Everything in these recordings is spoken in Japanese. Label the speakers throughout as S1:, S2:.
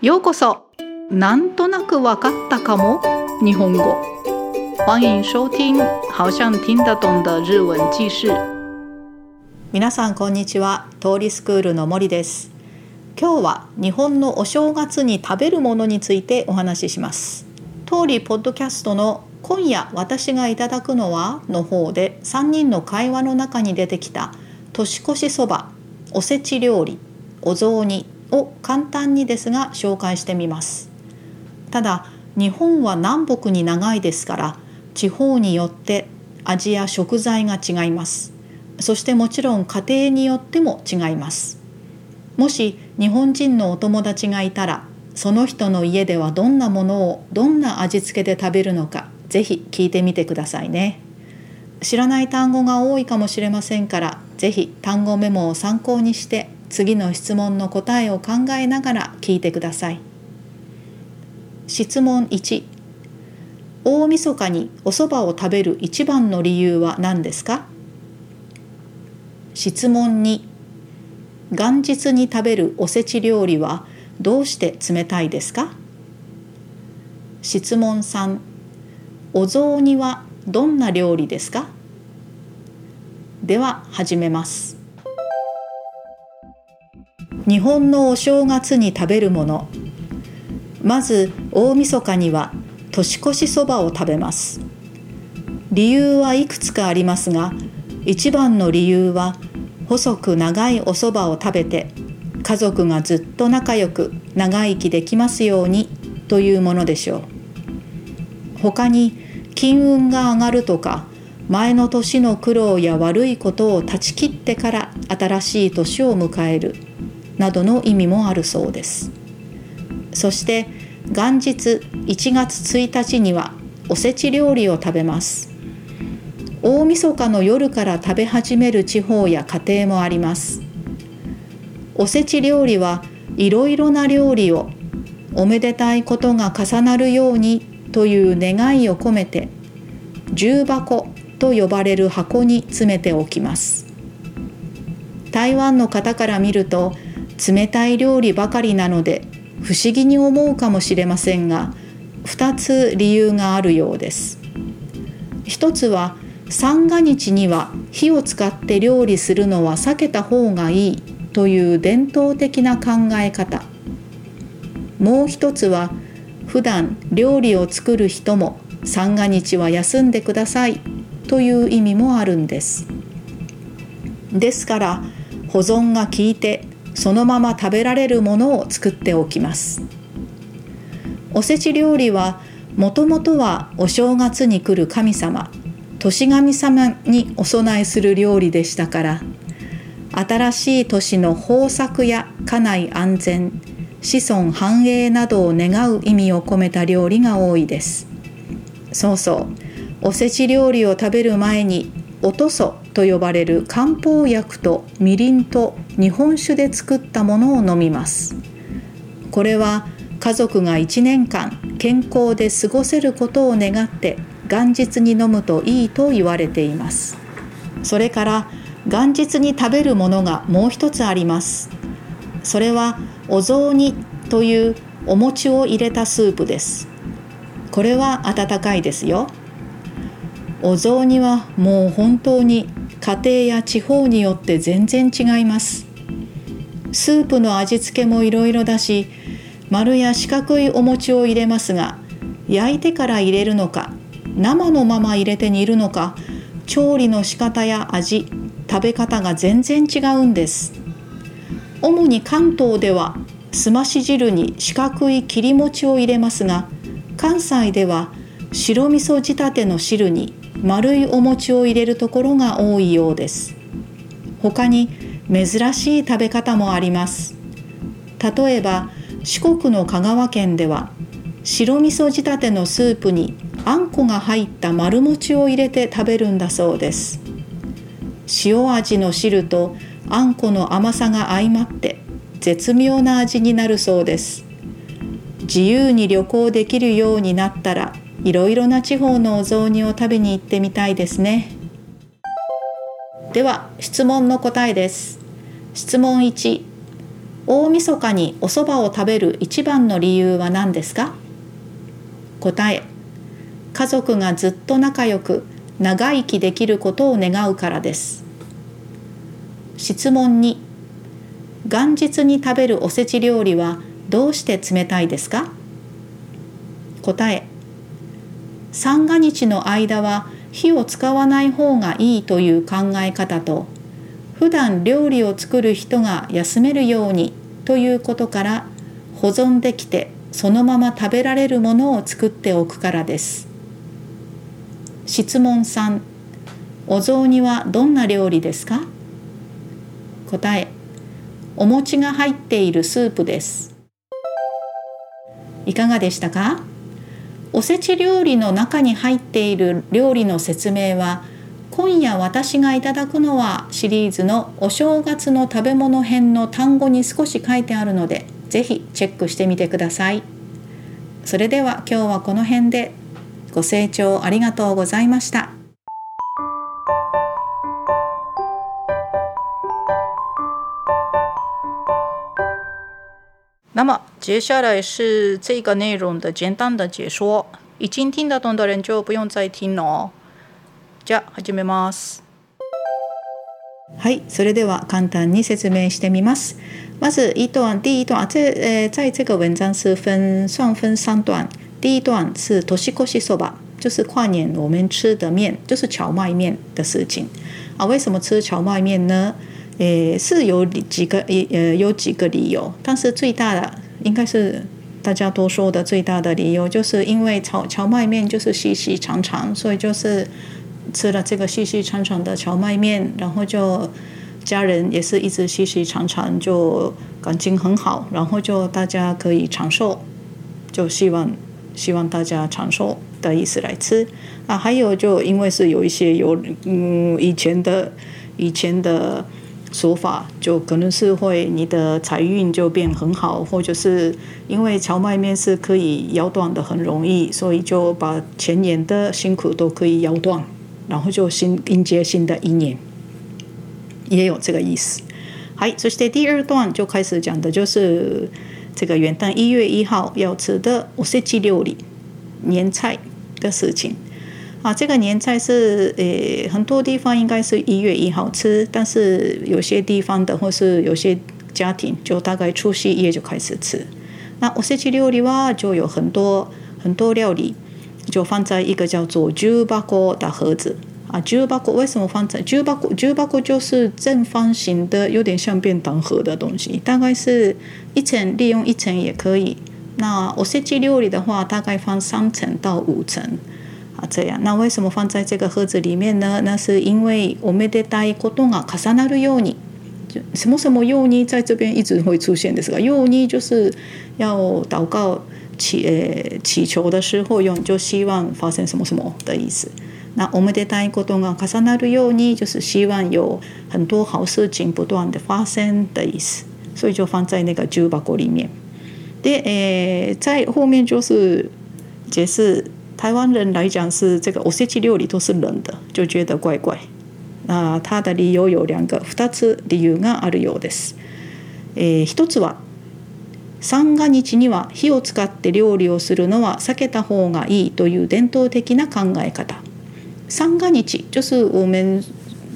S1: ようこそ。なんとなくわかったかも。日本語。欢迎收听好像听得懂的日文記事。
S2: 皆さんこんにちは。通りスクールの森です。今日は日本のお正月に食べるものについてお話しします。通りポッドキャストの今夜私がいただくのはの方で3人の会話の中に出てきた年越しそばおせち料理お雑煮を簡単にですが紹介してみます。ただ日本は南北に長いですから地方によって味や食材が違います。そしてもちろん家庭によっても違います。もし日本人のお友達がいたらその人の家ではどんなものをどんな味付けで食べるのかぜひ聞いてみてくださいね。知らない単語が多いかもしれませんからぜひ単語メモを参考にして次の質問の答えを考えながら聞いてください。質問1大晦日にお蕎麦を食べる一番の理由は何ですか？質問2元日に食べるおせち料理はどうして冷たいですか？質問3お雑煮はどんな料理ですか？では始めます。日本のお正月に食べるもの。まず大晦日には年越しそばを食べます。理由はいくつかありますが一番の理由は細く長いおそばを食べて家族がずっと仲良く長生きできますようにというものでしょう。他に金運が上がるとか前の年の苦労や悪いことを断ち切ってから新しい年を迎える。などの意味もあるそうです。そして元日1月1日にはおせち料理を食べます。大晦日の夜から食べ始める地方や家庭もあります。おせち料理はいろいろな料理をおめでたいことが重なるようにという願いを込めて重箱と呼ばれる箱に詰めておきます。台湾の方から見ると冷たい料理ばかりなので不思議に思うかもしれませんが2つ理由があるようです。一つは三が日には火を使って料理するのは避けた方がいいという伝統的な考え方。もう一つは普段料理を作る人も三が日は休んでくださいという意味もあるんです。ですから保存が効いてそのまま食べられるものを作っておきます。おせち料理はもともとはお正月に来る神様年神様にお供えする料理でしたから新しい年の豊作や家内安全子孫繁栄などを願う意味を込めた料理が多いです。そうそうおせち料理を食べる前におとそと呼ばれる漢方薬とみりんと日本酒で作ったものを飲みます。これは家族が1年間健康で過ごせることを願って元日に飲むといいと言われています。それから元日に食べるものがもう一つあります。それはお雑煮というお餅を入れたスープです。これは温かいですよ。お雑煮はもう本当に家庭や地方によって全然違います。スープの味付けもいろいろだし丸や四角いお餅を入れますが焼いてから入れるのか生のまま入れて煮るのか調理の仕方や味食べ方が全然違うんです。主に関東ではすまし汁に四角い切り餅を入れますが関西では白味噌仕立ての汁に丸いお餅を入れるところが多いようです。他に珍しい食べ方もあります。例えば四国の香川県では白味噌仕立てのスープにあんこが入った丸餅を入れて食べるんだそうです。塩味の汁とあんこの甘さが相まって絶妙な味になるそうです。自由に旅行できるようになったらいろいろな地方のお雑煮を食べに行ってみたいですね。では質問の答えです。質問1大晦日にお蕎麦を食べる一番の理由は何ですか？答え。家族がずっと仲良く長生きできることを願うからです。質問2元日に食べるおせち料理はどうして冷たいですか？答え。三が日の間は火を使わない方がいいという考え方と普段料理を作る人が休めるようにということから保存できてそのまま食べられるものを作っておくからです。質問3お雑煮はどんな料理ですか？答えお餅が入っているスープです。いかがでしたか？おせち料理の中に入っている料理の説明は今夜私がいただくのはシリーズのお正月の食べ物編の単語に少し書いてあるのでぜひチェックしてみてくださいそれでは今日はこの辺でご清聴ありがとうございました。
S1: 那么接下来是这个内容的简单的解说，已经听得懂的人就不用再听了哦。じゃあ始めます。
S2: はい、それでは簡単に説明してみます。まず一段、第一段，这呃，在这个文章是分算分三段。第一段是年越しそば，就是跨年我们吃的面，就是荞麦面的事情啊。为什么吃荞麦面呢？诶，是有几个呃有几个理由，但是最大的应该是大家都说的最大的理由，就是因为荞荞麦面就是细细长长，所以就是吃了这个细细长长的荞麦面，然后就家人也是一直细细长长，就感情很好，然后就大家可以长寿，就希望。希望大家长寿的意思来吃啊，还有就因为是有一些有嗯以前的以前的说法，就可能是会你的财运就变很好，或者是因为荞麦面是可以腰断的很容易，所以就把前年的辛苦都可以腰断，然后就新迎接新的一年，也有这个意思。好，そして第二段就开始讲的就是。这个元旦一月一号要吃的おせち料理年菜的事情 啊，这个年菜是呃很多地方应该是一月一号吃，但是有些地方的或是有些家庭就大概除夕夜就开始吃。那おせち料理は就有很多很多料理，就放在一个叫做重箱的盒子。啊，重箱为什么放在重箱？重箱就是正方形的，有点像便当盒的东西，大概是一层，利用一层也可以。那おせち料理的话，大概放三层到五层 啊，这样。那为什么放在这个盒子里面呢？那是因为おめでたいことが重なるように，就什么什么ように在这边一直会出现的是吧？ように就是要祷告祈呃祈求的时候用，就希望发生什么什么的意思。那おめでたいことが重なるように，就是希望有很多好事情不断的发生的意思，所以就放在那个重箱里面。で、诶，在后面就是解释 台湾人来讲是这个おせち料理都是冷的，就觉得怪怪。那他的理由有两个，二つ理由があるようです。えー、一つは三が日には火を使って料理をするのは避けた方がいいという伝統的な考え方。三个日就是我们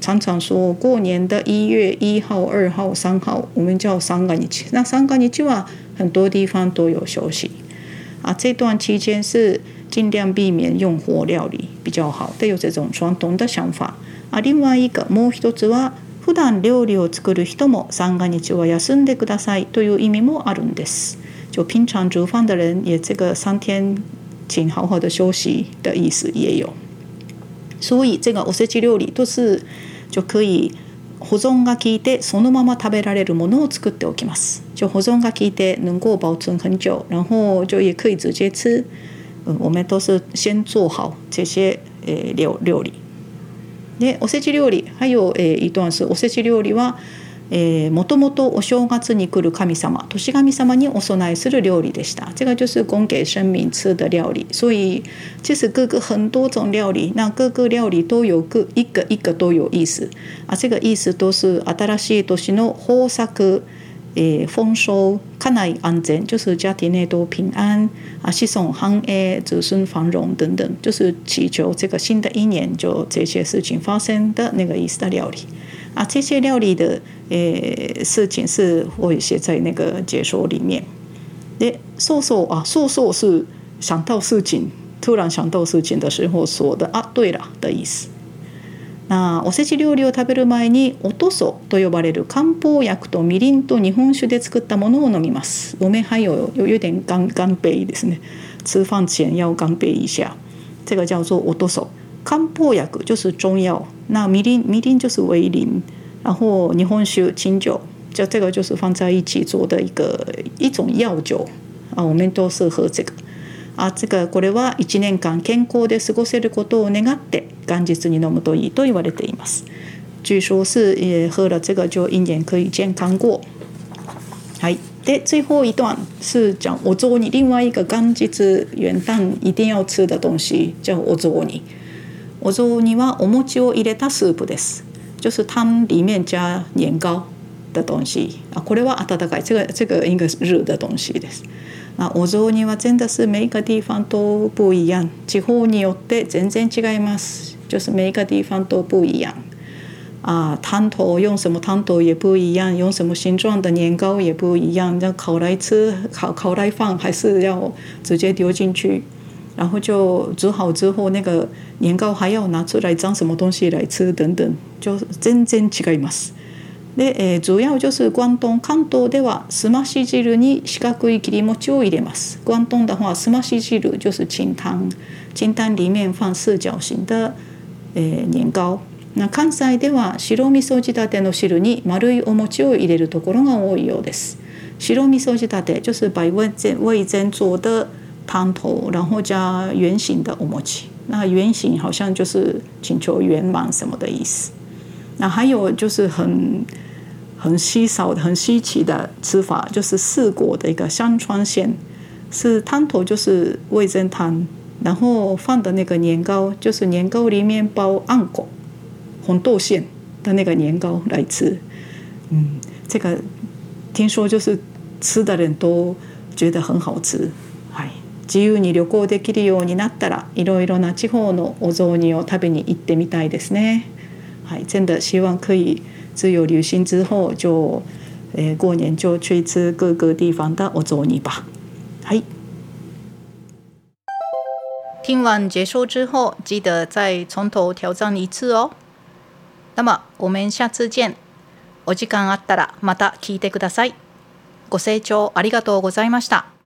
S2: 常常说过年的一月一号、二号、三号，我们叫三个日。那三个日は很多地方都有休息啊。这段期间是尽量避免用火料理比较好的，有这种传统的想法啊。另外一个もう一つは普段料理を作る人も三が日は休んでくださいという意味もあるんです。就平常煮饭的人也这个三天请好好的休息的意思也有。所以这个おせち料理都是就可以保存が効いてそのまま食べられるものを作っておきます。就保存が効いて能够保存很久，然后就也可以直接吃。嗯，我们都是先做好这些呃料料理。でおせち料理还有え一段是おせち料理はえー、もともとお正月に来る神様年神様にお供えする料理でした。这个就是供给神明吃的料理。所以其实各个很多种料理，那各个料理都有各一个一个都有意思。啊，这个意思都是新しい年の豊作、诶丰收、家内安全，就是家庭内都平安啊，子孙行业、子孙繁荣等等，就是祈求这个新的一年就这些事情发生的那个意思的料理啊。这些料理的诶事情是会写在那个解说里面。诶，说说啊，说说是想到事情，突然想到事情的时候说的啊，对了的意思。なおせち料理を食べる前におとそと呼ばれる漢方薬とみりんと日本酒で作ったものを飲みます。我们还有有有点干干杯ですね。吃饭前要干杯一下，这个叫做おとそ。漢方薬就是中药，那みりんみりん就是维林，然后日本酒清酒，就这个就是放在一起做的一个一种药酒啊，我们都是喝这个。あつかこれは1年間健康で過ごせることを願って元日に飲むといいと言われています。据说是也喝了这个就一年可以健康过。はい。で最後一段是讲お雑煮，另外一个元日元旦一定要吃的东西叫お雑煮。お雑煮はお餅を入れたスープです。就是汤里面加年糕的东西啊，これは温かい。这个这个应该是热的东西です。まあお雑煮は真的是每一个地方都不一样，地方によって全然違います。就是每一个地方都不一样。啊，汤头用什么汤头也不一样，用什么形状的年糕也不一样。要烤来吃，烤烤来放，还是要直接丢进去？然后就煮好之后，那个年糕还要拿出来装什么东西来吃？等等，就全然違います。で、えー、主要就是关東関東ではすまし汁に四角い切り餅を入れます。关東的话，すまし汁就是清汤，清汤里面放四角形的、えー、年糕。那関西では白味噌仕立ての汁に丸いお餅を入れるところが多いようです。白味噌仕立て就是把味增味增做的汤头，然后加圆形的お餅。那圆形好像就是请求圆满什么的意思。那还有就是很。很稀少、很稀奇的吃法，就是四国的一个香川县，是汤头就是味增汤，然后放的那个年糕就是年糕里面包暗果、红豆馅的那个年糕来吃。嗯，这个听说就是吃的人都觉得很好吃。はい自由に旅行できるようになったらいろいろな地方のお雑煮を食べに行ってみたいですね。はい、真的希望可以。自由旅行之后，就诶过年就去吃各个地方的欧洲泥吧。嗨，
S1: 听完结束之后，记得再从头挑战一次哦。那么我们下次见。お時間あったらまた聞いてください。ご清聴ありがとうございました。